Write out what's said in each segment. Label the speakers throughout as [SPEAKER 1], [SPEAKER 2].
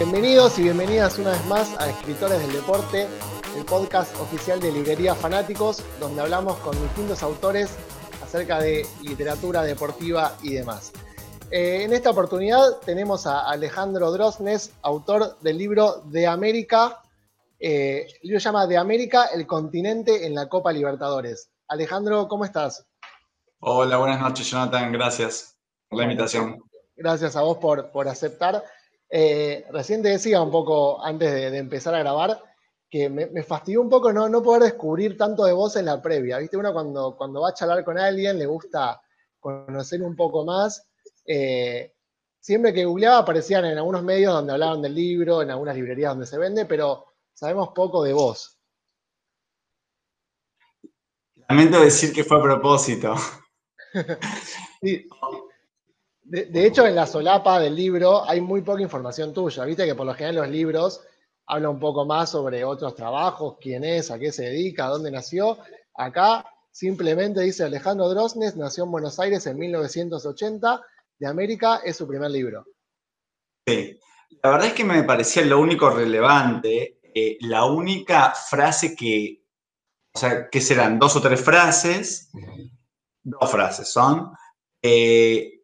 [SPEAKER 1] Bienvenidos y bienvenidas una vez más a Escritores del Deporte, el podcast oficial de Librería Fanáticos, donde hablamos con distintos autores acerca de literatura deportiva y demás. Eh, en esta oportunidad tenemos a Alejandro Drosnes, autor del libro De América. Eh, el libro se llama De América, el continente en la Copa Libertadores. Alejandro, ¿cómo estás?
[SPEAKER 2] Hola, buenas noches, Jonathan. Gracias por la invitación.
[SPEAKER 1] Gracias a vos por, por aceptar. Eh, recién te decía un poco antes de, empezar a grabar que me, fastidió un poco no, no, poder descubrir tanto de vos en la previa. ¿Viste? Uno cuando, cuando va a charlar con alguien le gusta conocer un poco más. Eh, siempre que googleaba aparecían en algunos medios donde hablaban del libro, en algunas librerías donde se vende, pero sabemos poco de vos.
[SPEAKER 2] Lamento decir que fue a propósito.
[SPEAKER 1] sí, de, hecho, en la solapa del libro hay muy poca información tuya. Viste que por lo general los libros hablan un poco más sobre otros trabajos, quién es, a qué se dedica, dónde nació. Acá simplemente dice Alejandro Drosnes, nació en Buenos Aires en 1980, de América es su primer libro.
[SPEAKER 2] Sí, la verdad es que me parecía lo único relevante, eh, la única frase que, o sea, que serán dos o tres frases, dos frases son, eh,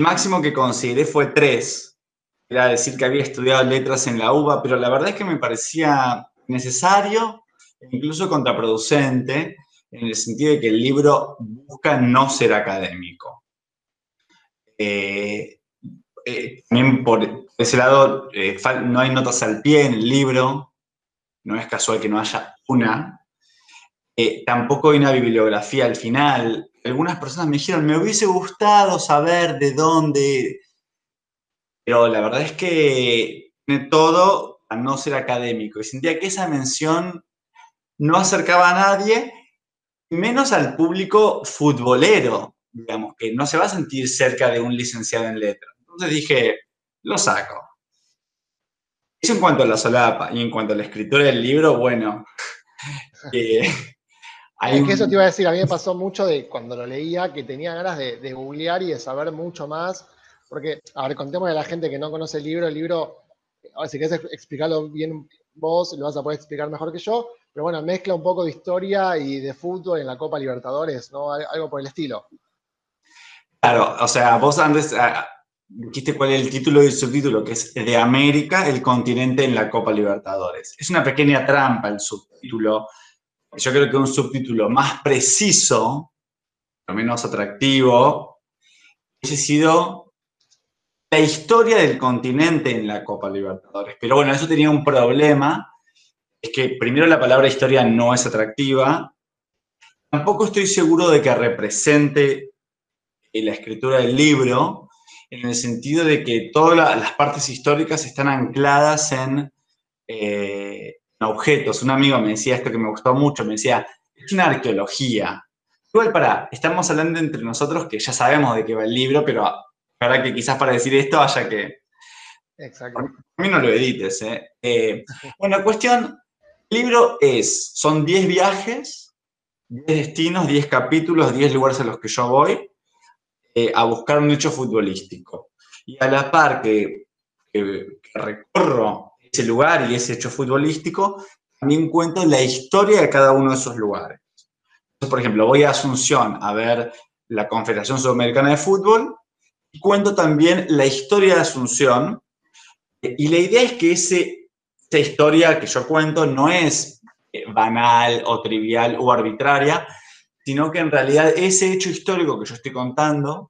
[SPEAKER 2] máximo que consideré fue tres. Era decir que había estudiado letras en la UBA, pero la verdad es que me parecía necesario e incluso contraproducente en el sentido de que el libro busca no ser académico. Eh, eh, también por ese lado eh, no hay notas al pie en el libro, no es casual que no haya una. tampoco hay una bibliografía al final, algunas personas me dijeron, me hubiese gustado saber de dónde, pero la verdad es que tiene todo a no ser académico y sentía que esa mención no acercaba a nadie, menos al público futbolero, digamos, que no se va a sentir cerca de un licenciado en letras. Entonces dije, lo saco. Eso en cuanto a la solapa y en cuanto a la escritura del libro, bueno, eh,
[SPEAKER 1] es que eso te iba a decir, a mí me pasó mucho de cuando lo leía, que tenía ganas de, googlear y de saber mucho más, porque, a ver, contémosle a la gente que no conoce el libro, el libro, si querés explicarlo bien vos, lo vas a poder explicar mejor que yo, pero bueno, mezcla un poco de historia y de fútbol en la Copa Libertadores, ¿no? Algo por el estilo.
[SPEAKER 2] Claro, o sea, vos antes ah, dijiste cuál es el título y el subtítulo, que es De América, el continente en la Copa Libertadores. Es una pequeña trampa el subtítulo, yo creo que un subtítulo más preciso, lo menos atractivo, hubiese sido la historia del continente en la Copa Libertadores. Pero bueno, eso tenía un problema, es que primero la palabra historia no es atractiva, tampoco estoy seguro de que represente la escritura del libro, en el sentido de que todas las partes históricas están ancladas en eh, objetos. Un amigo me decía esto que me gustó mucho, me decía, es una arqueología. Igual para, estamos hablando entre nosotros que ya sabemos de qué va el libro, pero para que quizás para decir esto haya que... Exacto. A mí no lo edites, ¿eh? eh bueno, cuestión, el libro es, son 10 viajes, 10 destinos, 10 capítulos, 10 lugares a los que yo voy eh, a buscar un hecho futbolístico. Y a la par que, que recorro ese lugar y ese hecho futbolístico, también cuento la historia de cada uno de esos lugares. Por ejemplo, voy a Asunción a ver la Confederación Sudamericana de Fútbol y cuento también la historia de Asunción. Y la idea es que ese, esa historia que yo cuento no es eh, banal o trivial o arbitraria, sino que en realidad ese hecho histórico que yo estoy contando,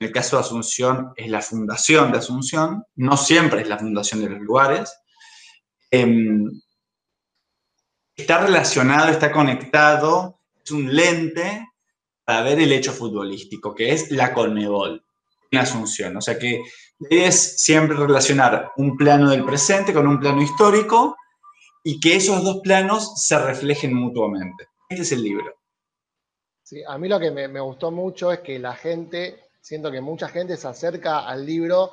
[SPEAKER 2] en el caso de Asunción es la fundación de Asunción, no siempre es la fundación de los lugares, Em, está relacionado, está conectado, es un lente para ver el hecho futbolístico, que es la Conmebol, en Asunción. O sea que es siempre relacionar un plano del presente con un plano histórico y que esos dos planos se reflejen mutuamente. Este es el libro.
[SPEAKER 1] Sí, a mí lo que me, me gustó mucho es que la gente, siento que mucha gente se acerca al libro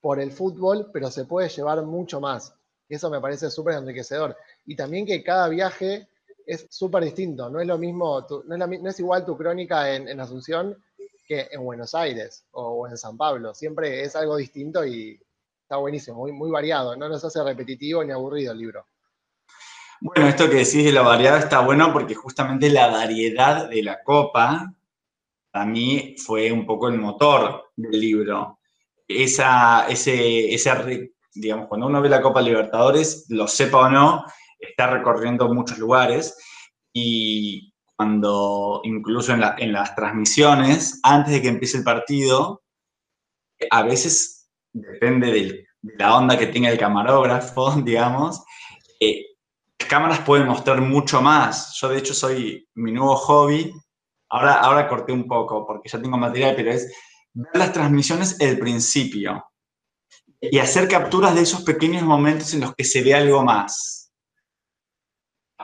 [SPEAKER 1] por el fútbol, pero se puede llevar mucho más eso me parece súper enriquecedor. Y también que cada viaje es súper distinto. No es lo mismo, no, es igual tu crónica en, Asunción que en Buenos Aires o, en San Pablo. Siempre es algo distinto y, está buenísimo, muy, variado, no nos hace repetitivo ni aburrido el libro.
[SPEAKER 2] Bueno, esto que decís de la variedad está bueno porque justamente la variedad de la copa para mí fue un poco el motor del libro. Esa, ese, ese, digamos, cuando uno ve la Copa Libertadores, lo sepa o no, está recorriendo muchos lugares y cuando incluso en, en las transmisiones, antes de que empiece el partido, a veces depende de la onda que tenga el camarógrafo, digamos, eh, cámaras pueden mostrar mucho más. Yo, de hecho, soy mi nuevo hobby. Ahora, ahora corté un poco porque ya tengo material, pero es ver las transmisiones el principio y hacer capturas de esos pequeños momentos en los que se ve algo más.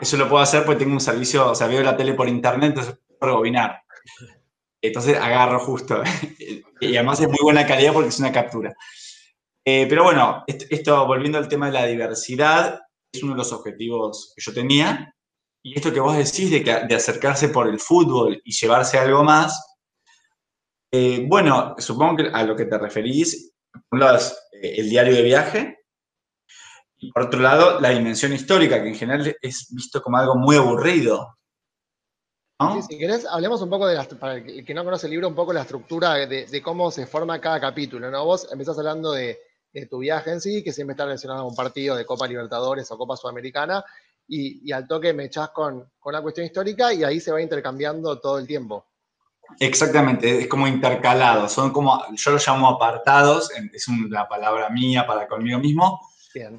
[SPEAKER 2] Eso lo puedo hacer porque tengo un servicio, o sea, veo la tele por internet, entonces puedo rebobinar. Entonces agarro justo. y además es muy buena calidad porque es una captura. Eh, pero bueno, esto, volviendo al tema de la diversidad, es uno de los objetivos que yo tenía. Y esto que vos decís de, de acercarse por el fútbol y llevarse algo más, eh, bueno, supongo que a lo que te referís, por un lado el diario de viaje, y por otro lado la dimensión histórica, que en general es visto como algo muy aburrido.
[SPEAKER 1] si querés, hablemos un poco de, para el que no conoce el libro, un poco la estructura de, cómo se forma cada capítulo, ¿no? Vos empezás hablando de, de tu viaje en sí, que siempre está relacionado a un partido de Copa Libertadores o Copa Sudamericana, y, al toque me echás con, con, la cuestión histórica y ahí se va intercambiando todo el tiempo.
[SPEAKER 2] Exactamente, es como intercalado, son como, yo lo llamo apartados, es una palabra mía para conmigo mismo,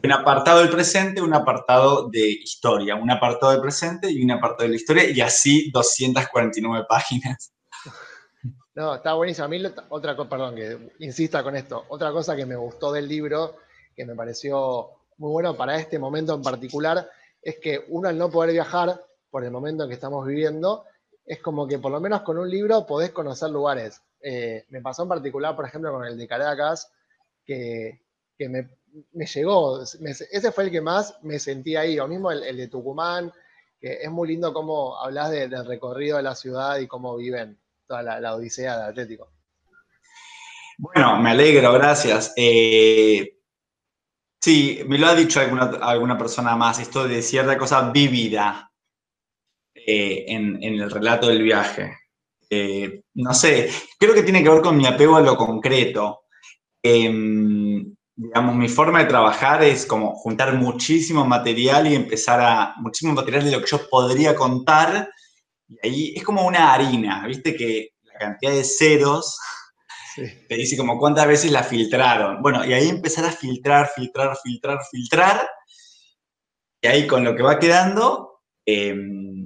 [SPEAKER 2] un apartado del presente, un apartado de historia, un apartado del presente y un apartado de la historia, y así 249 páginas.
[SPEAKER 1] No, está buenísimo. A mí, otra cosa, perdón, que insista con esto. Otra cosa que me gustó del libro, que me pareció muy bueno para este momento en particular, es que uno al no poder viajar por el momento en que estamos viviendo, es como que por lo menos con un libro podés conocer lugares. Eh, me pasó en particular, por ejemplo, con el de Caracas, que, me, llegó, ese fue el que más me sentí ahí, o mismo el, de Tucumán, que es muy lindo cómo hablas del recorrido de la ciudad y cómo viven toda la, odisea de Atlético.
[SPEAKER 2] Bueno, me alegro, gracias. Eh, sí, me lo ha dicho alguna, persona más, esto de cierta cosa vivida eh, en, el relato del viaje. Eh, no sé, creo que tiene que ver con mi apego a lo concreto. Em, digamos, mi forma de trabajar es como juntar muchísimo material y empezar a, muchísimo material de lo que yo podría contar y ahí es como una harina, viste que la cantidad de ceros te dice como cuántas veces la filtraron. Bueno, y ahí empezar a filtrar, filtrar, filtrar, filtrar. Y ahí con lo que va quedando, em,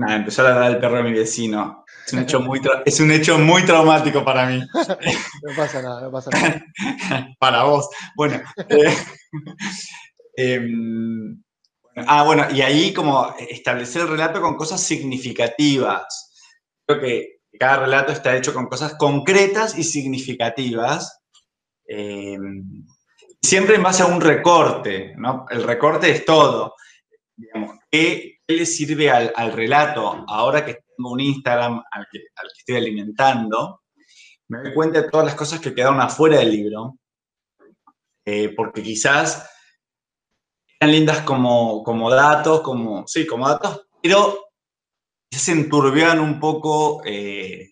[SPEAKER 2] nada, empezó a dar el perro de mi vecino. Es un hecho muy, es un hecho muy traumático para mí.
[SPEAKER 1] no pasa nada, no pasa nada.
[SPEAKER 2] para vos. Bueno. Eh, em, Ah, bueno, y ahí como establecer el relato con cosas significativas. Creo que cada relato está hecho con cosas concretas y significativas. Em, siempre en base a un recorte, ¿no? El recorte es todo. Digamos, ¿qué, le sirve al, relato ahora que tengo un Instagram al que, estoy alimentando? Me doy cuenta de todas las cosas que quedaron afuera del libro, eh, porque quizás tan lindas como, como datos, como, sí, como datos, pero se enturbian un poco eh,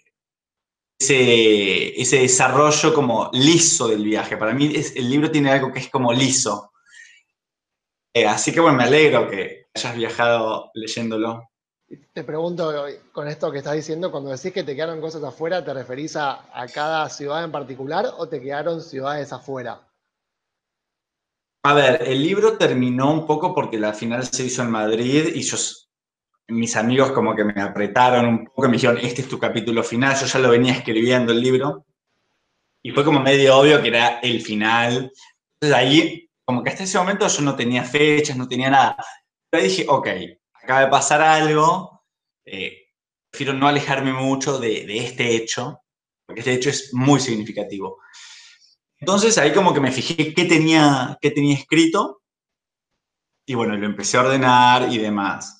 [SPEAKER 2] ese, ese, desarrollo como liso del viaje. Para mí el libro tiene algo que es como liso. Eh, así que bueno, me alegro que hayas viajado leyéndolo.
[SPEAKER 1] Te pregunto, con esto que estás diciendo, cuando decís que te quedaron cosas afuera, ¿te referís a, a cada ciudad en particular o te quedaron ciudades afuera?
[SPEAKER 2] A ver, el libro terminó un poco porque la final se hizo en Madrid y yo, mis amigos como que me apretaron un poco y me dijeron, este es tu capítulo final, yo ya lo venía escribiendo el libro y fue como medio obvio que era el final. Entonces ahí, como que hasta ese momento yo no tenía fechas, no tenía nada. Pero ahí dije, ok, acaba de pasar algo, eh, prefiero no alejarme mucho de, este hecho, porque este hecho es muy significativo. Entonces ahí como que me fijé qué tenía, qué tenía escrito y bueno, lo empecé a ordenar y demás.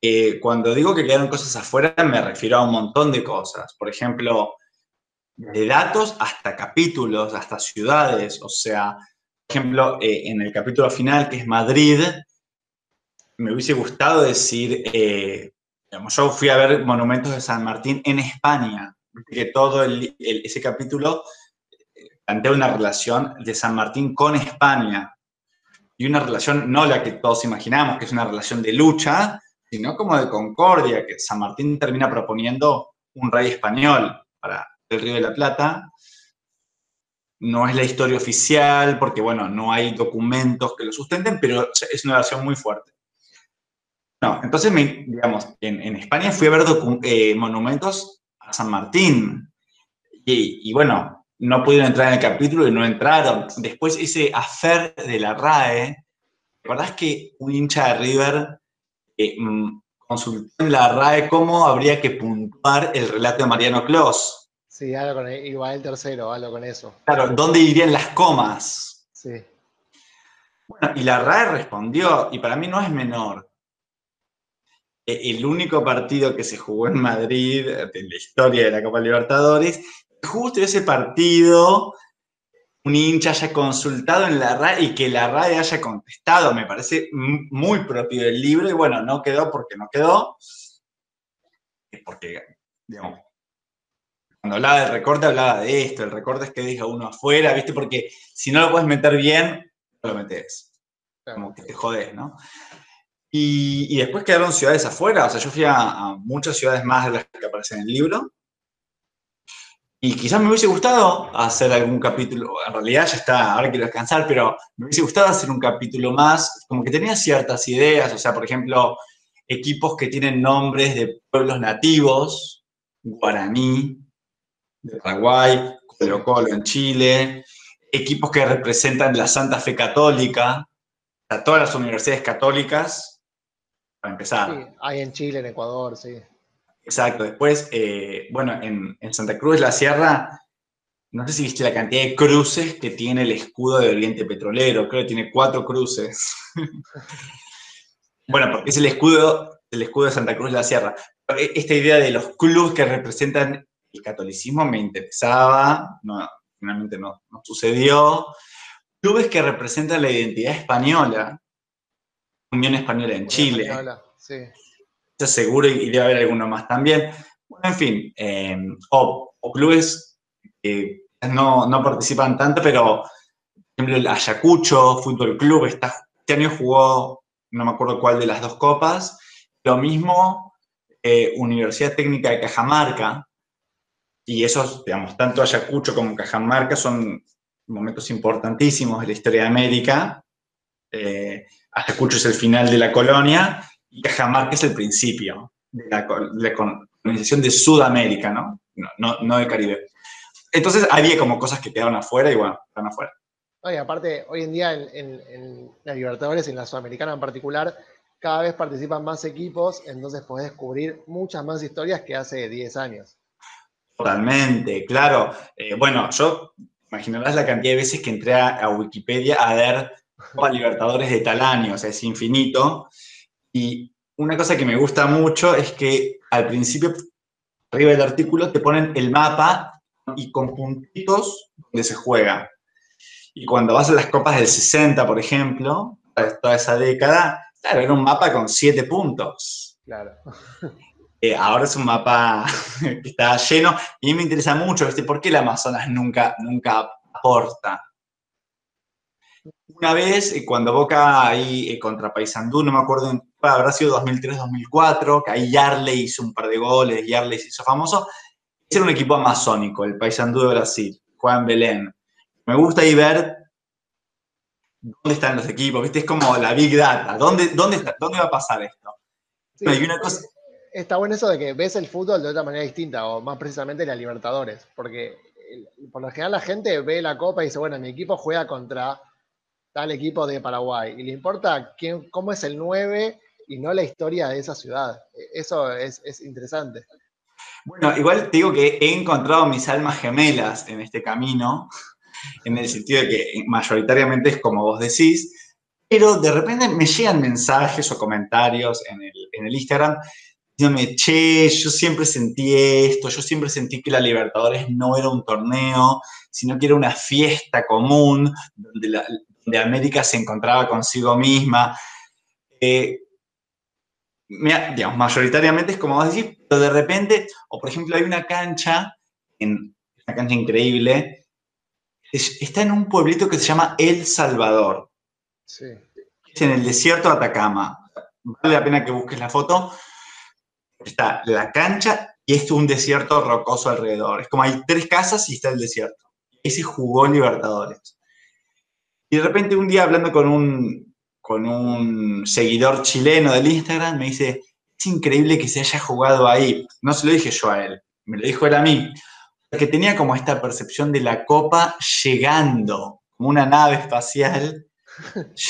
[SPEAKER 2] Eh, cuando digo que quedaron cosas afuera, me refiero a un montón de cosas. Por ejemplo, de datos hasta capítulos, hasta ciudades. O sea, por ejemplo, eh, en el capítulo final, que es Madrid, me hubiese gustado decir, eh, yo fui a ver monumentos de San Martín en España, que todo ese capítulo eh, plantea una relación de San Martín con España. Y una relación no la que todos imaginamos, que es una relación de lucha, sino como de concordia, que San Martín termina proponiendo un rey español para el Río de la Plata. No es la historia oficial, porque bueno, no hay documentos que lo sustenten, pero es una versión muy fuerte. No, entonces, digamos, en, España fui a ver eh, monumentos a San Martín. Y, bueno, no pudieron entrar en el capítulo y no entraron. Después ese afer de la RAE, ¿recordás que un hincha de River eh, mm, consultó en la RAE cómo habría que puntuar el relato de Mariano Clos.
[SPEAKER 1] Sí, algo con igual el tercero, algo con eso.
[SPEAKER 2] Claro, ¿dónde irían las comas?
[SPEAKER 1] Sí.
[SPEAKER 2] Bueno, y la RAE respondió, y para mí no es menor. E, el único partido que se jugó en Madrid en la historia de la Copa Libertadores, justo ese partido un hincha haya consultado en la RAE y que la RAE haya contestado. Me parece muy propio del libro y bueno, no quedó porque no quedó. Porque, digamos, cuando hablaba del recorte hablaba de esto, el recorte es que deja uno afuera, ¿viste? Porque si no lo puedes meter bien, lo metes. Como que te jodes, ¿no? Y, después quedaron ciudades afuera, o sea, yo fui a muchas ciudades más de las que aparecen en el libro, y quizás me hubiese gustado hacer algún capítulo, en realidad ya está, ahora quiero descansar, pero me hubiese gustado hacer un capítulo más, como que tenía ciertas ideas, o sea, por ejemplo, equipos que tienen nombres de pueblos nativos, guaraní, de Paraguay, Colo Colo en Chile, equipos que representan la Santa Fe Católica, a todas las universidades católicas, para empezar.
[SPEAKER 1] Sí, hay en Chile, en Ecuador, sí.
[SPEAKER 2] Exacto. Después, eh, bueno, en, Santa Cruz la Sierra, no sé si viste la cantidad de cruces que tiene el escudo de Oriente Petrolero. Creo que tiene cuatro cruces. bueno, porque es el escudo, el escudo de Santa Cruz la Sierra. E, esta idea de los clubes que representan el catolicismo me interesaba. No, finalmente no, sucedió. Clubes que representan la identidad española. Unión Española en Chile. Española, sí seguro y debe haber alguno más también. Bueno, en fin, eh, o, clubes que no, participan tanto, pero por ejemplo el Ayacucho Fútbol Club está, este año jugó, no me acuerdo cuál de las dos copas, lo mismo eh, Universidad Técnica de Cajamarca, y esos, digamos, tanto Ayacucho como Cajamarca son momentos importantísimos de la historia de América. Eh, Ayacucho es el final de la colonia y Cajamarca es el principio de la, colonización de Sudamérica, ¿no? No, no, del Caribe. Entonces había como cosas que quedaron afuera y bueno, están afuera.
[SPEAKER 1] Oye, aparte, hoy en día en, en, la Libertadores, en la Sudamericana en particular, cada vez participan más equipos, entonces podés descubrir muchas más historias que hace 10 años.
[SPEAKER 2] Totalmente, claro. Eh, bueno, yo imaginarás la cantidad de veces que entré a, Wikipedia a ver a Libertadores de tal año, o sea, es infinito. Y una cosa que me gusta mucho es que al principio, arriba del artículo, te ponen el mapa y con puntitos donde se juega. Y cuando vas a las copas del 60, por ejemplo, toda esa década, claro, era un mapa con siete puntos.
[SPEAKER 1] Claro.
[SPEAKER 2] Eh, ahora es un mapa que está lleno y a mí me interesa mucho, ¿por qué el Amazonas nunca, nunca aporta? Una vez, eh, cuando Boca ahí eh, contra Paysandú, no me acuerdo, habrá sido 2003-2004, que ahí Yarley hizo un par de goles, Yarley se hizo famoso. Era un equipo amazónico, el Paysandú de Brasil, Juan Belén. Me gusta ahí ver dónde están los equipos, ¿viste? Es como la Big Data, ¿dónde, dónde, dónde va a pasar esto?
[SPEAKER 1] Está bueno eso de que ves el fútbol de otra manera distinta, o más precisamente la Libertadores, porque por lo general la gente ve la Copa y dice, bueno, mi equipo juega contra tal equipo de Paraguay y le importa quién, cómo es el 9 y no la historia de esa ciudad. Eso es, interesante.
[SPEAKER 2] Bueno, igual te digo que he encontrado mis almas gemelas en este camino, en el sentido de que mayoritariamente es como vos decís, pero de repente me llegan mensajes o comentarios en el, en el Instagram diciéndome, che, yo siempre sentí esto, yo siempre sentí que la Libertadores no era un torneo, sino que era una fiesta común donde, la, América se encontraba consigo misma. Eh, digamos, mayoritariamente es como vos decís, pero de repente, o por ejemplo, hay una cancha, en, una cancha increíble, está en un pueblito que se llama El Salvador. Sí. Es en el desierto de Atacama. Vale la pena que busques la foto. Está la cancha y es un desierto rocoso alrededor. Es como hay tres casas y está el desierto. Ese jugó Libertadores. Y de repente un día hablando con un, con un seguidor chileno del Instagram, me dice, es increíble que se haya jugado ahí. No se lo dije yo a él, me lo dijo él a mí. Que tenía como esta percepción de la copa llegando, como una nave espacial,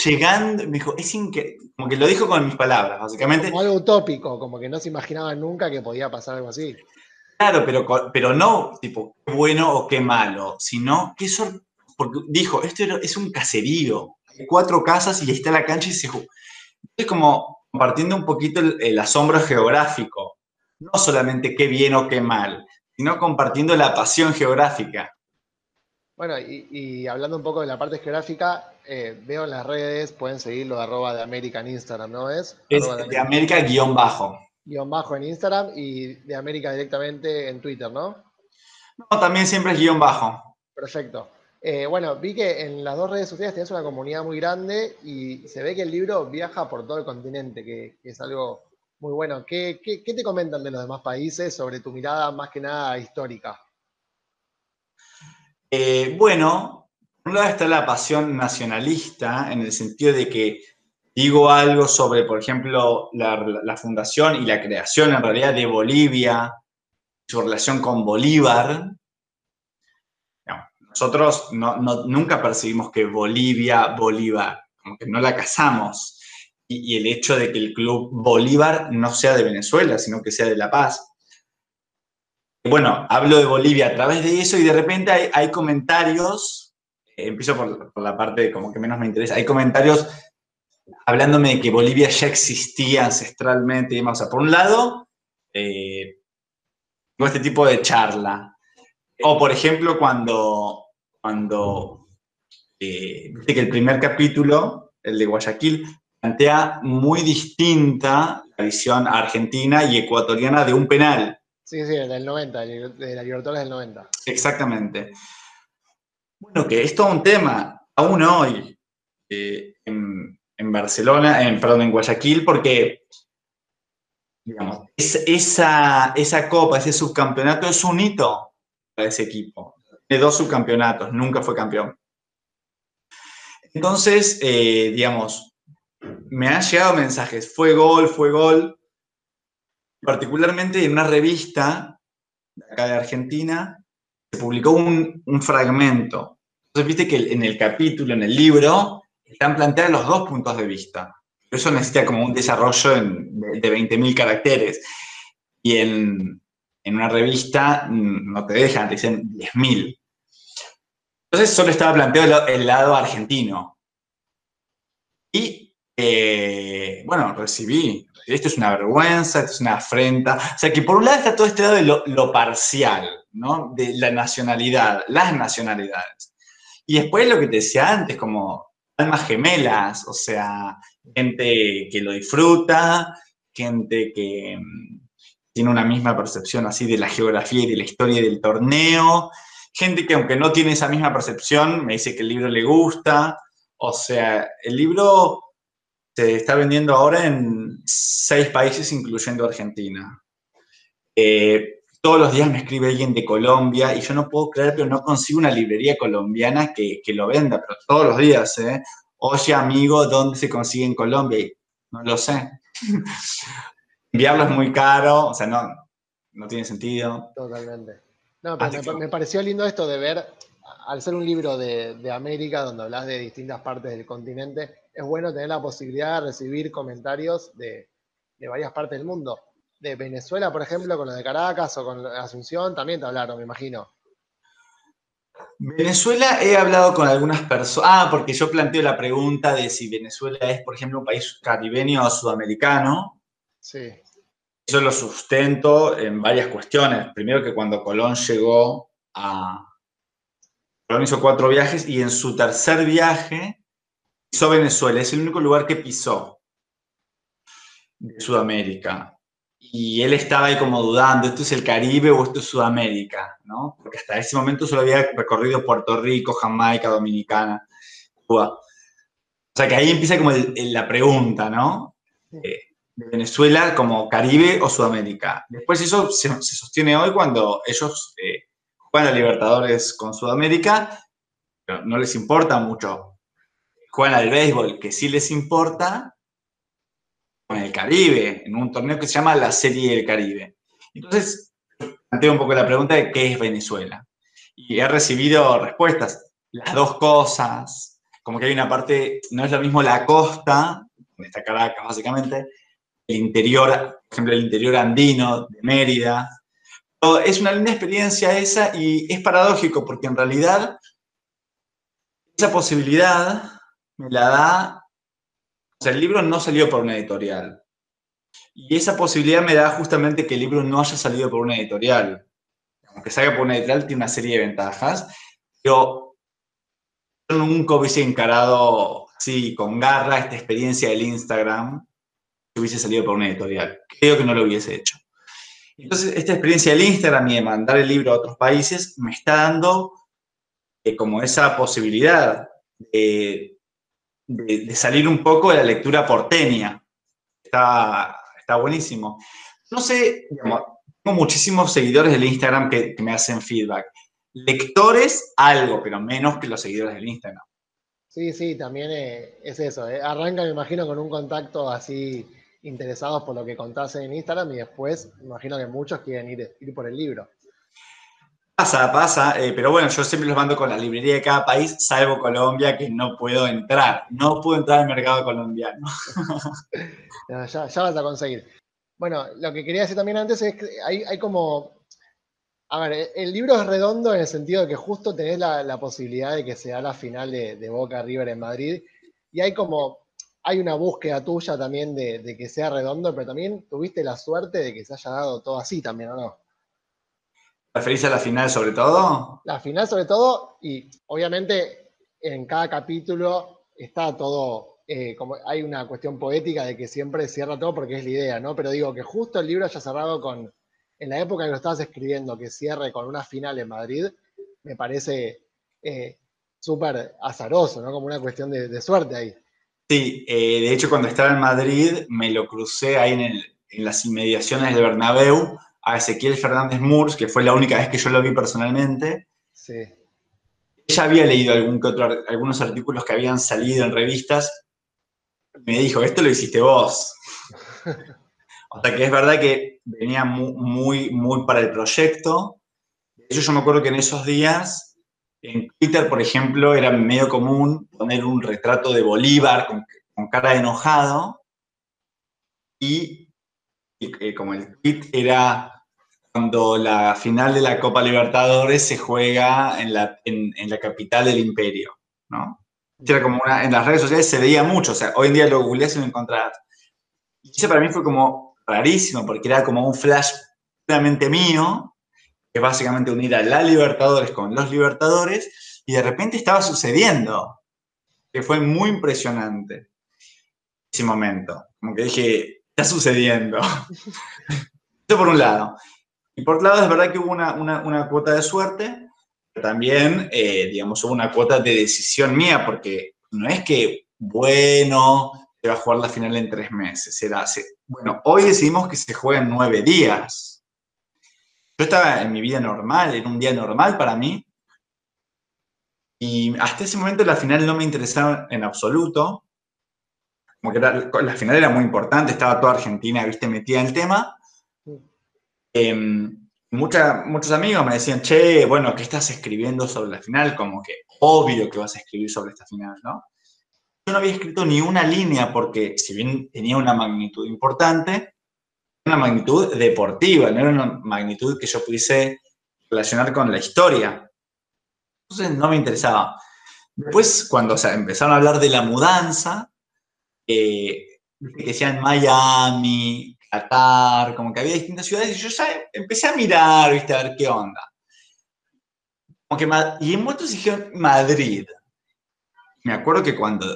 [SPEAKER 2] llegando, me dijo, es increíble, como que lo dijo con mis palabras, básicamente.
[SPEAKER 1] Como algo utópico, como que no se imaginaba nunca que podía pasar algo así.
[SPEAKER 2] Claro, pero, pero no tipo qué bueno o qué malo, sino que eso, porque dijo, esto es un caserío, hay cuatro casas y está la cancha y se juega. Es como compartiendo un poquito el, asombro geográfico, no solamente qué bien o qué mal, sino compartiendo la pasión geográfica.
[SPEAKER 1] Bueno, y, hablando un poco de la parte geográfica, eh, veo en las redes, pueden seguirlo de arroba de América en Instagram, ¿no es?
[SPEAKER 2] Es de América guion bajo
[SPEAKER 1] guion bajo en Instagram y de América directamente en Twitter, ¿no?
[SPEAKER 2] No, también siempre es guion bajo.
[SPEAKER 1] Perfecto. Eh, bueno, vi que en las dos redes sociales tenés una comunidad muy grande y se ve que el libro viaja por todo el continente, que, es algo muy bueno. ¿Qué, te comentan de los demás países sobre tu mirada más que nada histórica?
[SPEAKER 2] Eh, bueno, por un lado está la pasión nacionalista, en el sentido de que digo algo sobre, por ejemplo, la, fundación y la creación en realidad de Bolivia, su relación con Bolívar, nosotros nunca percibimos que Bolivia, Bolívar, como que no la casamos. Y, el hecho de que el club Bolívar no sea de Venezuela, sino que sea de La Paz. Bueno, hablo de Bolivia a través de eso y de repente hay, comentarios, eh, empiezo por, la parte como que menos me interesa, hay comentarios hablándome de que Bolivia ya existía ancestralmente y. O sea, por un lado, eh, este tipo de charla. O, por ejemplo, cuando, cuando eh, viste que el primer capítulo, el de Guayaquil, plantea muy distinta la visión argentina y ecuatoriana de un penal.
[SPEAKER 1] Sí, sí, del 90, de la Libertadores del 90.
[SPEAKER 2] Exactamente. Bueno, que es todo un tema, aún hoy, eh, en, en Barcelona, en, perdón, en Guayaquil, porque digamos, esa, esa copa, ese subcampeonato es un hito ese equipo. Tiene dos subcampeonatos, nunca fue campeón. Entonces, eh, digamos, me han llegado mensajes, fue gol, fue gol, particularmente en una revista de acá de Argentina, se publicó un, fragmento. Entonces, viste que en el capítulo, en el libro, están planteados los dos puntos de vista. Eso necesita como un desarrollo de, 20.000 caracteres. Y en, una revista mm, no te dejan, te dicen 10.000. Entonces solo estaba planteado el, lado argentino. Y, eh, bueno, recibí, esto es una vergüenza, esto es una afrenta. O sea que por un lado está todo este lado de lo, lo parcial, ¿no? De la nacionalidad, las nacionalidades. Y después lo que te decía antes, como almas gemelas, o sea, gente que lo disfruta, gente que mm, tiene una misma percepción así de la geografía y de la historia del torneo, gente que aunque no tiene esa misma percepción, me dice que el libro le gusta, o sea, el libro se está vendiendo ahora en seis países, incluyendo Argentina. Eh, todos los días me escribe alguien de Colombia y yo no puedo creer, pero no consigo una librería colombiana que, lo venda, pero todos los días, ¿eh? Oye, amigo, ¿dónde se consigue en Colombia? no lo sé. Enviarlo es muy caro, o sea, no, no tiene sentido.
[SPEAKER 1] Totalmente. No, pero me, pareció lindo esto de ver, al ser un libro de, América, donde hablas de distintas partes del continente, es bueno tener la posibilidad de recibir comentarios de, de varias partes del mundo de Venezuela, por ejemplo, con lo de Caracas o con Asunción, también te hablaron, me imagino.
[SPEAKER 2] Venezuela he hablado con algunas personas. Ah, porque yo planteo la pregunta de si Venezuela es, por ejemplo, un país caribeño o sudamericano. Sí. eso lo sustento en varias cuestiones. Primero que cuando Colón llegó a... Colón hizo cuatro viajes y en su tercer viaje pisó Venezuela. Es el único lugar que pisó de Sudamérica. Y él estaba ahí como dudando, ¿esto es el Caribe o esto es Sudamérica? ¿no? Porque hasta ese momento solo había recorrido Puerto Rico, Jamaica, Dominicana, Cuba. O sea que ahí empieza como la pregunta, ¿no? Eh, de Venezuela como Caribe o Sudamérica. Después eso se, sostiene hoy cuando ellos eh, juegan a Libertadores con Sudamérica, pero no les importa mucho. Juegan al béisbol, que sí les importa, con el Caribe, en un torneo que se llama la Serie del Caribe. Entonces, planteo un poco la pregunta de qué es Venezuela. Y he recibido respuestas. Las dos cosas, como que hay una parte, no es lo mismo la costa, donde está Caracas básicamente, el interior, por ejemplo, el interior andino de Mérida. Es una linda experiencia esa y es paradójico porque en realidad esa posibilidad me la da, o sea, el libro no salió por una editorial. Y esa posibilidad me da justamente que el libro no haya salido por una editorial. Aunque salga por una editorial, tiene una serie de ventajas. Pero nunca hubiese encarado así con garra esta experiencia del Instagram hubiese salido por una editorial. Creo que no lo hubiese hecho. Entonces, esta experiencia del Instagram y de mandar el libro a otros países me está dando eh, como esa posibilidad de, salir un poco de la lectura porteña. Está, está buenísimo. No sé, tengo muchísimos seguidores del Instagram que, me hacen feedback. Lectores, algo, pero menos que los seguidores del Instagram.
[SPEAKER 1] Sí, sí, también eh, es eso. Eh. Arranca, me imagino, con un contacto así interesados por lo que contaste en Instagram y después imagino que muchos quieren ir, ir por el libro.
[SPEAKER 2] Pasa, pasa, eh, pero bueno, yo siempre los mando con la librería de cada país, salvo Colombia, que no puedo entrar. No puedo entrar al mercado colombiano.
[SPEAKER 1] ya, vas a conseguir. Bueno, lo que quería decir también antes es que hay, como. A ver, el libro es redondo en el sentido de que justo tenés la, posibilidad de que sea la final de, de Boca River en Madrid. Y hay como hay una búsqueda tuya también de, que sea redondo, pero también tuviste la suerte de que se haya dado todo así también, ¿o no?
[SPEAKER 2] ¿Referís a la final sobre todo?
[SPEAKER 1] La final sobre todo, y obviamente en cada capítulo está todo, eh, como hay una cuestión poética de que siempre cierra todo porque es la idea, ¿no? Pero digo que justo el libro haya cerrado con, en la época que lo estabas escribiendo, que cierre con una final en Madrid, me parece eh, súper azaroso, ¿no? Como una cuestión de suerte ahí.
[SPEAKER 2] Sí, eh, de hecho cuando estaba en Madrid me lo crucé ahí en, las inmediaciones del Bernabéu a Ezequiel Fernández Murs, que fue la única vez que yo lo vi personalmente. Sí. Ella había leído algún algunos artículos que habían salido en revistas. Me dijo, esto lo hiciste vos. o sea que es verdad que venía muy, muy, muy para el proyecto. De hecho, yo me acuerdo que en esos días en Twitter, por ejemplo, era medio común poner un retrato de Bolívar con, cara de enojado y, eh, como el tweet era cuando la final de la Copa Libertadores se juega en la, capital del imperio, ¿no? Era como una, en las redes sociales se veía mucho, o sea, hoy en día lo googleás y lo encontrás. Y eso para mí fue como rarísimo, porque era como un flash puramente mío, que básicamente unir a la Libertadores con los Libertadores, y de repente estaba sucediendo, que fue muy impresionante ese momento. Como que dije, está sucediendo. Eso por un lado. Y por otro lado, es verdad que hubo una, cuota de suerte, pero también, eh, digamos, hubo una cuota de decisión mía, porque no es que, bueno, se va a jugar la final en tres meses. Era, bueno, hoy decidimos que se juega en nueve días. Yo estaba en mi vida normal, en un día normal para mí. Y hasta ese momento la final no me interesaba en absoluto. Como que la final era muy importante, estaba toda Argentina, viste, metida en el tema. Em, muchos amigos me decían, che, bueno, ¿qué estás escribiendo sobre la final? Como que obvio que vas a escribir sobre esta final, ¿no? Yo no había escrito ni una línea porque, si bien tenía una magnitud importante, una magnitud deportiva, no era una magnitud que yo pudiese relacionar con la historia. Entonces no me interesaba. Después, cuando empezaron a hablar de la mudanza, eh, que decían Miami, Qatar, como que había distintas ciudades y yo ya empecé a mirar, viste, a ver qué onda. Como y en muchos dijeron Madrid. Me acuerdo que cuando,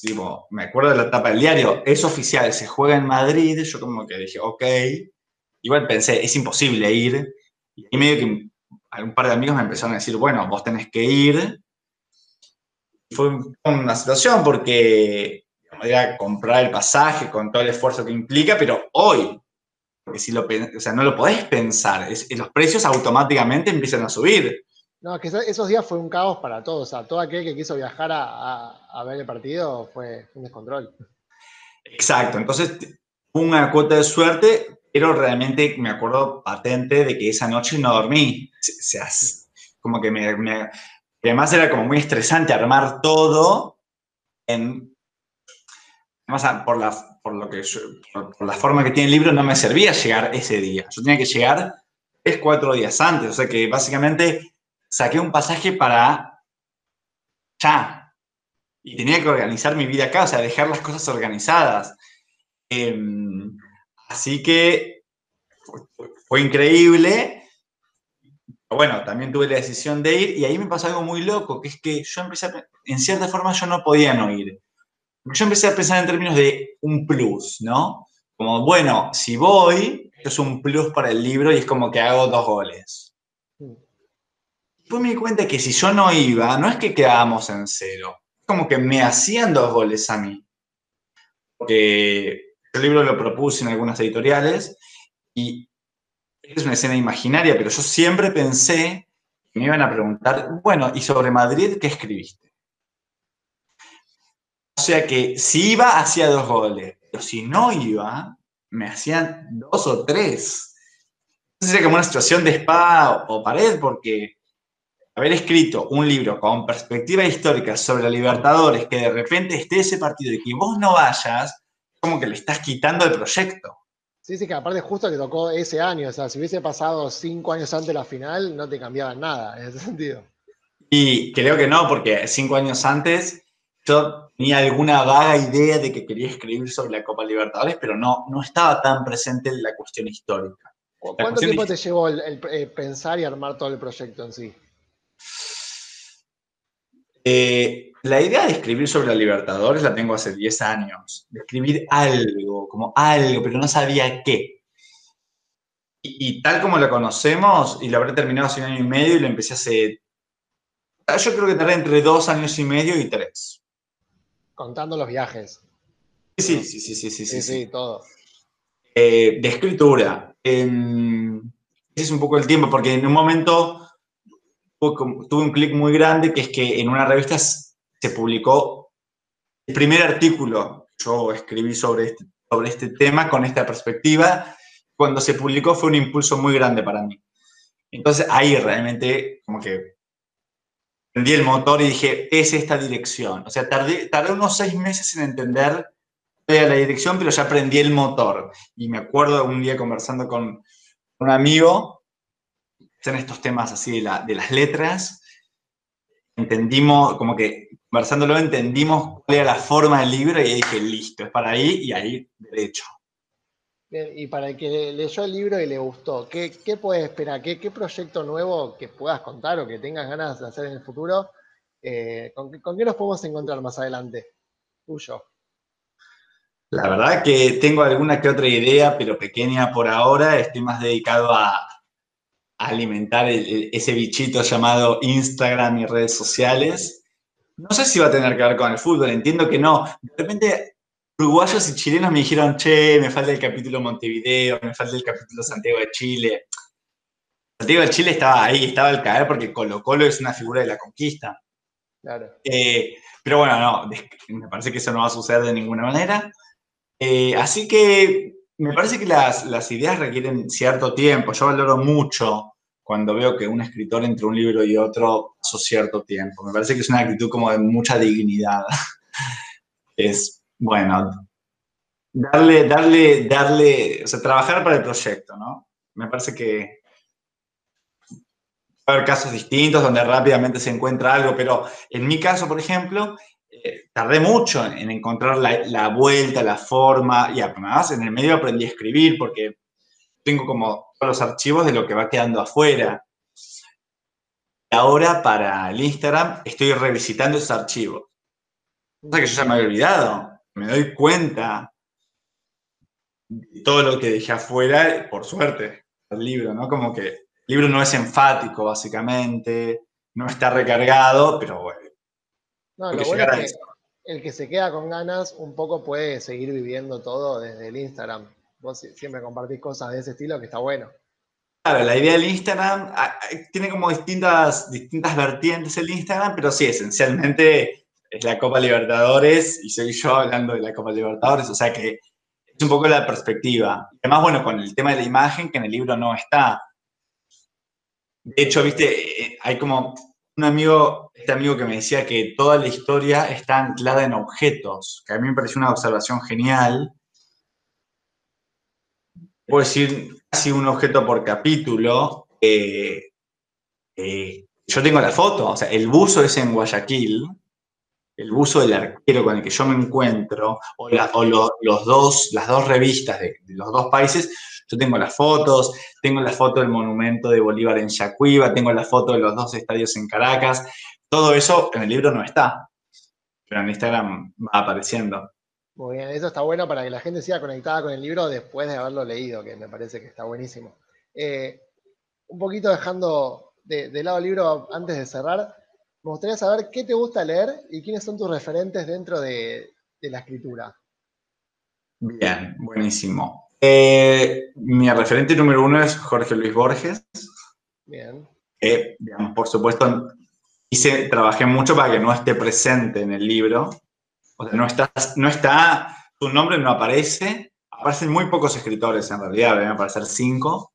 [SPEAKER 2] tipo, me acuerdo de la etapa del diario, es oficial, se juega en Madrid, yo como que dije, ok. Igual pensé, es imposible ir. Y medio que un par de amigos me empezaron a decir, bueno, vos tenés que ir. Fue una situación porque era comprar el pasaje con todo el esfuerzo que implica, pero hoy, porque si lo, o sea, no lo podés pensar, los precios automáticamente empiezan a subir.
[SPEAKER 1] No, que esos días fue un caos para todos, o sea, todo aquel que quiso viajar a, ver el partido fue un descontrol.
[SPEAKER 2] Exacto, entonces una cuota de suerte, pero realmente me acuerdo patente de que esa noche no dormí. Se, como que me, me, Además era como muy estresante armar todo en... Además, por la, por lo que por, la forma que tiene el libro, no me servía llegar ese día. Yo tenía que llegar tres, cuatro días antes. O sea que básicamente saqué un pasaje para ya. Y tenía que organizar mi vida acá, o sea, dejar las cosas organizadas. Em, así que fue, increíble. Bueno, también tuve la decisión de ir y ahí me pasó algo muy loco, que es que yo empecé, a, en cierta forma yo no podía no ir. Yo empecé a pensar en términos de un plus, ¿no? Como, bueno, si voy, esto es un plus para el libro y es como que hago dos goles. Después me di cuenta que si yo no iba, no es que quedábamos en cero, es como que me hacían dos goles a mí. Porque el libro lo propuse en algunas editoriales y es una escena imaginaria, pero yo siempre pensé que me iban a preguntar, bueno, ¿y sobre Madrid qué escribiste? O sea que si iba, hacía dos goles, pero si no iba, me hacían dos o tres. Entonces era como una situación de espada o pared, porque haber escrito un libro con perspectiva histórica sobre la Libertadores, que de repente esté ese partido y que vos no vayas, como que le estás quitando el proyecto.
[SPEAKER 1] Sí, sí, que aparte justo que tocó ese año, o sea, si hubiese pasado cinco años antes de la final, no te cambiaba nada en ese sentido.
[SPEAKER 2] Y creo que no, porque cinco años antes yo tenía alguna vaga idea de que quería escribir sobre la Copa Libertadores, pero no, no estaba tan presente en la cuestión histórica.
[SPEAKER 1] ¿Cuánto tiempo te llevó el, eh, pensar y armar todo el proyecto en sí?
[SPEAKER 2] Eh, la idea de escribir sobre la Libertadores la tengo hace 10 años, de escribir algo, como algo, pero no sabía qué. Y, tal como lo conocemos, y lo habré terminado hace un año y medio y lo empecé hace... Yo creo que tardé entre dos años y medio y tres.
[SPEAKER 1] Contando los viajes.
[SPEAKER 2] Sí, sí, sí, sí, sí.
[SPEAKER 1] Sí, sí, todo.
[SPEAKER 2] Eh, de escritura. ese es un poco el tiempo, porque en un momento tuve un clic muy grande, que es que en una revista se publicó el primer artículo que yo escribí sobre este, sobre este tema con esta perspectiva. Cuando se publicó fue un impulso muy grande para mí. Entonces ahí realmente como que prendí el motor y dije, es esta dirección. O sea, tardé, tardé unos seis meses en entender la dirección, pero ya prendí el motor. Y me acuerdo un día conversando con un amigo, en estos temas así de, de las letras, entendimemos, como que conversándolo, entendimos cuál era la forma del libro y dije, listo, es para ahí y ahí derecho.
[SPEAKER 1] y para el que leyó el libro y le gustó, ¿qué, qué puedes esperar? ¿Qué, ¿Qué, proyecto nuevo que puedas contar o que tengas ganas de hacer en el futuro? Eh, ¿con, ¿con, qué nos podemos encontrar más adelante? Tuyo.
[SPEAKER 2] La verdad que tengo alguna que otra idea, pero pequeña por ahora. Estoy más dedicado a, alimentar ese bichito llamado Instagram y redes sociales. No sé si va a tener que ver con el fútbol, entiendo que no. De repente, uruguayos y chilenos me dijeron, che, me falta el capítulo Montevideo, me falta el capítulo Santiago de Chile. Santiago de Chile estaba ahí, estaba al caer porque Colo Colo es una figura de la conquista.
[SPEAKER 1] Claro.
[SPEAKER 2] Eh, pero bueno, no, me parece que eso no va a suceder de ninguna manera. Eh, así que me parece que las, ideas requieren cierto tiempo. Yo valoro mucho cuando veo que un escritor entre un libro y otro pasó cierto tiempo. Me parece que es una actitud como de mucha dignidad. es, bueno, darle, darle, darle, o sea, trabajar para el proyecto, ¿no? Me parece que va a haber casos distintos donde rápidamente se encuentra algo, pero en mi caso, por ejemplo, eh, tardé mucho en encontrar la, vuelta, la forma, y además en el medio aprendí a escribir porque tengo como todos los archivos de lo que va quedando afuera. Ahora para el Instagram estoy revisitando esos archivos. Cosa que yo ya me había olvidado. Me doy cuenta de todo lo que dejé afuera, por suerte, el libro, ¿no? Como que el libro no es enfático, básicamente, no está recargado, pero bueno.
[SPEAKER 1] No, lo bueno es que el que se queda con ganas un poco puede seguir viviendo todo desde el Instagram. Vos siempre compartís cosas de ese estilo que está bueno.
[SPEAKER 2] Claro, la idea del Instagram tiene como distintas, distintas vertientes el Instagram, pero sí, esencialmente es la Copa Libertadores y soy yo hablando de la Copa Libertadores, o sea que es un poco la perspectiva. Además, bueno, con el tema de la imagen que en el libro no está. De hecho, viste, eh, hay como un amigo, este amigo que me decía que toda la historia está anclada en objetos, que a mí me pareció una observación genial. Puedo decir casi un objeto por capítulo. Eh, eh, yo tengo la foto, o sea, el buzo es en Guayaquil, el buzo del arquero con el que yo me encuentro, o, los dos, las dos revistas de, los dos países, yo tengo las fotos, tengo la foto del monumento de Bolívar en Yacuiba, tengo la foto de los dos estadios en Caracas, todo eso en el libro no está, pero en Instagram va apareciendo.
[SPEAKER 1] Muy bien, eso está bueno para que la gente siga conectada con el libro después de haberlo leído, que me parece que está buenísimo. Eh, un poquito dejando de, de lado el libro antes de cerrar, me gustaría saber qué te gusta leer y quiénes son tus referentes dentro de, la escritura.
[SPEAKER 2] Bien, buenísimo. Eh, mi referente número uno es Jorge Luis Borges.
[SPEAKER 1] Bien.
[SPEAKER 2] por supuesto, hice, trabajé mucho para que no esté presente en el libro. O sea, no está, no está, su nombre no aparece. Aparecen muy pocos escritores en realidad, deben aparecer cinco.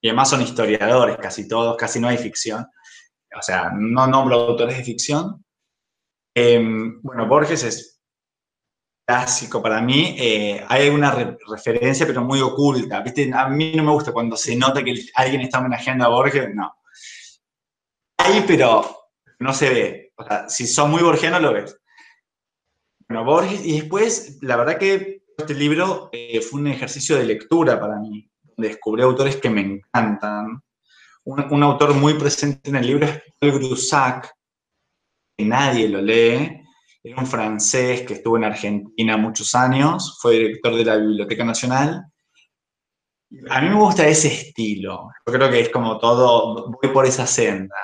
[SPEAKER 2] Y además son historiadores, casi todos, casi no hay ficción o sea, no nombro autores de ficción. Em, bueno, Borges es clásico para mí. Eh, hay una referencia, pero muy oculta. A mí no me gusta cuando se nota que alguien está homenajeando a Borges, no. Hay, pero no se ve. O sea, si son muy borgianos, lo ves. Bueno, Borges, y después, la verdad que este libro eh, fue un ejercicio de lectura para mí. Descubrí autores que me encantan un, autor muy presente en el libro es Paul Grusac, que nadie lo lee. Era un francés que estuvo en Argentina muchos años, fue director de la Biblioteca Nacional. A mí me gusta ese estilo. Yo creo que es como todo, voy por esa senda.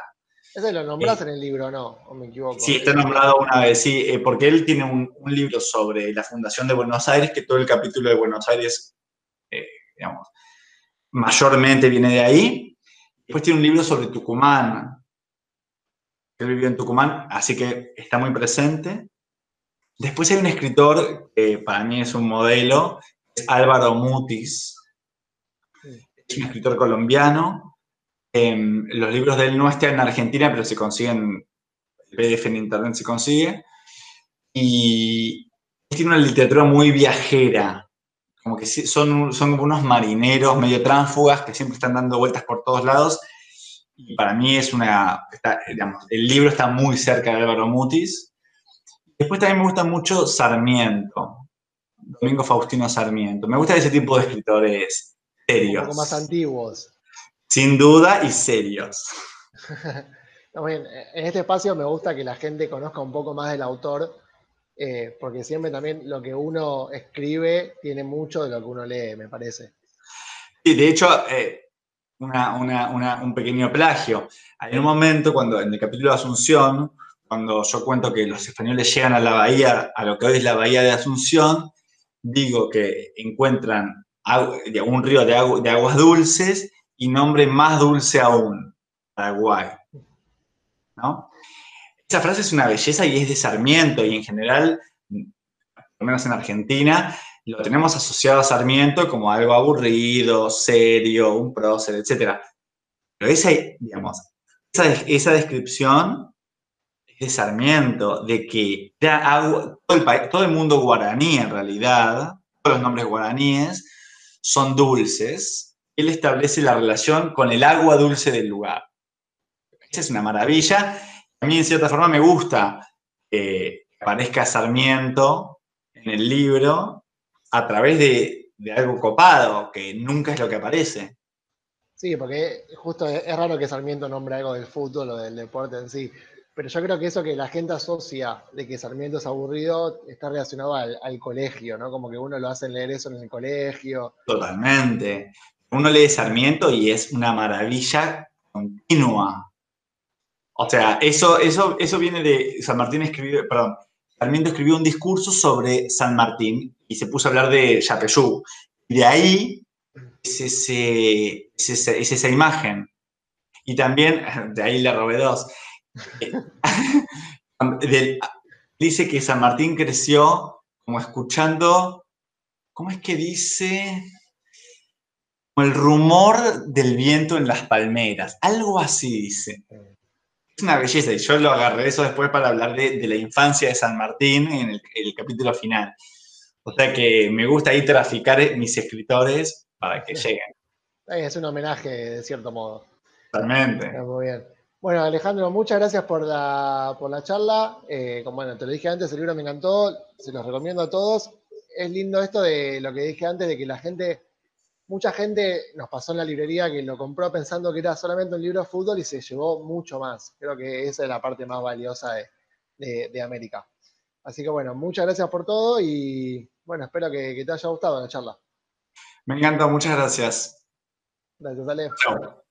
[SPEAKER 1] ¿Ese lo nombras en el libro no? ¿O me equivoco?
[SPEAKER 2] Sí, está nombrado una vez, sí, eh, porque él tiene un, libro sobre la Fundación de Buenos Aires, que todo el capítulo de Buenos Aires, eh, digamos, mayormente viene de ahí. Después tiene un libro sobre Tucumán. Él vivió en Tucumán, así que está muy presente. Después hay un escritor que para mí es un modelo, es Álvaro Mutis. Es un escritor colombiano. Em, los libros de él no están en Argentina, pero se consiguen, el PDF en internet se consigue. Y tiene una literatura muy viajera, como que son, unos marineros medio tránsfugas que siempre están dando vueltas por todos lados. Y para mí es una, digamos, el libro está muy cerca de Álvaro Mutis. Después también me gusta mucho Sarmiento, Domingo Faustino Sarmiento. Me gusta ese tipo de escritores serios. Un
[SPEAKER 1] poco más antiguos.
[SPEAKER 2] Sin duda y serios.
[SPEAKER 1] en este espacio me gusta que la gente conozca un poco más del autor eh, porque siempre también lo que uno escribe tiene mucho de lo que uno lee, me parece.
[SPEAKER 2] Sí, de hecho, eh, un pequeño plagio. Hay un momento cuando en el capítulo de Asunción, cuando yo cuento que los españoles llegan a la bahía, a lo que hoy es la bahía de Asunción, digo que encuentran un río de, de aguas dulces y nombre más dulce aún, Paraguay. ¿no? Esa frase es una belleza y es de Sarmiento y en general, por lo menos en Argentina, lo tenemos asociado a Sarmiento como algo aburrido, serio, un prócer, etc. Pero esa, digamos, esa, descripción es de Sarmiento, de que todo, el, todo el mundo guaraní en realidad, todos los nombres guaraníes, son dulces. Él establece la relación con el agua dulce del lugar. Esa es una maravilla a mí en cierta forma me gusta eh, aparezca Sarmiento en el libro a través de, algo copado, que nunca es lo que aparece.
[SPEAKER 1] Sí, porque justo es, raro que Sarmiento nombre algo del fútbol o del deporte en sí. Pero yo creo que eso que la gente asocia de que Sarmiento es aburrido está relacionado al, al, colegio, ¿no? Como que uno lo hace leer eso en el colegio.
[SPEAKER 2] Totalmente. Uno lee Sarmiento y es una maravilla continua. O sea, eso, eso, eso viene de. San Martín escribió, perdón, Sarmiento escribió un discurso sobre San Martín y se puso a hablar de Yapeyú. Y de ahí es, esa imagen. Y también, de ahí le robé dos. dice que San Martín creció como escuchando, ¿cómo es que dice? Como el rumor del viento en las palmeras, algo así dice una belleza y yo lo agarré eso después para hablar de, la infancia de San Martín en el, capítulo final. O sea que me gusta ahí traficar mis escritores para que lleguen.
[SPEAKER 1] Es un homenaje de cierto modo.
[SPEAKER 2] Totalmente.
[SPEAKER 1] Muy bien. Bueno, Alejandro, muchas gracias por la, por la charla. Eh, como bueno, te lo dije antes, el libro me encantó, se los recomiendo a todos. Es lindo esto de lo que dije antes, de que la gente mucha gente nos pasó en la librería que lo compró pensando que era solamente un libro de fútbol y se llevó mucho más. Creo que esa es la parte más valiosa de, América. Así que bueno, muchas gracias por todo y bueno, espero que, te haya gustado la charla.
[SPEAKER 2] Me encanta, muchas gracias.
[SPEAKER 1] Gracias, Ale. Chao.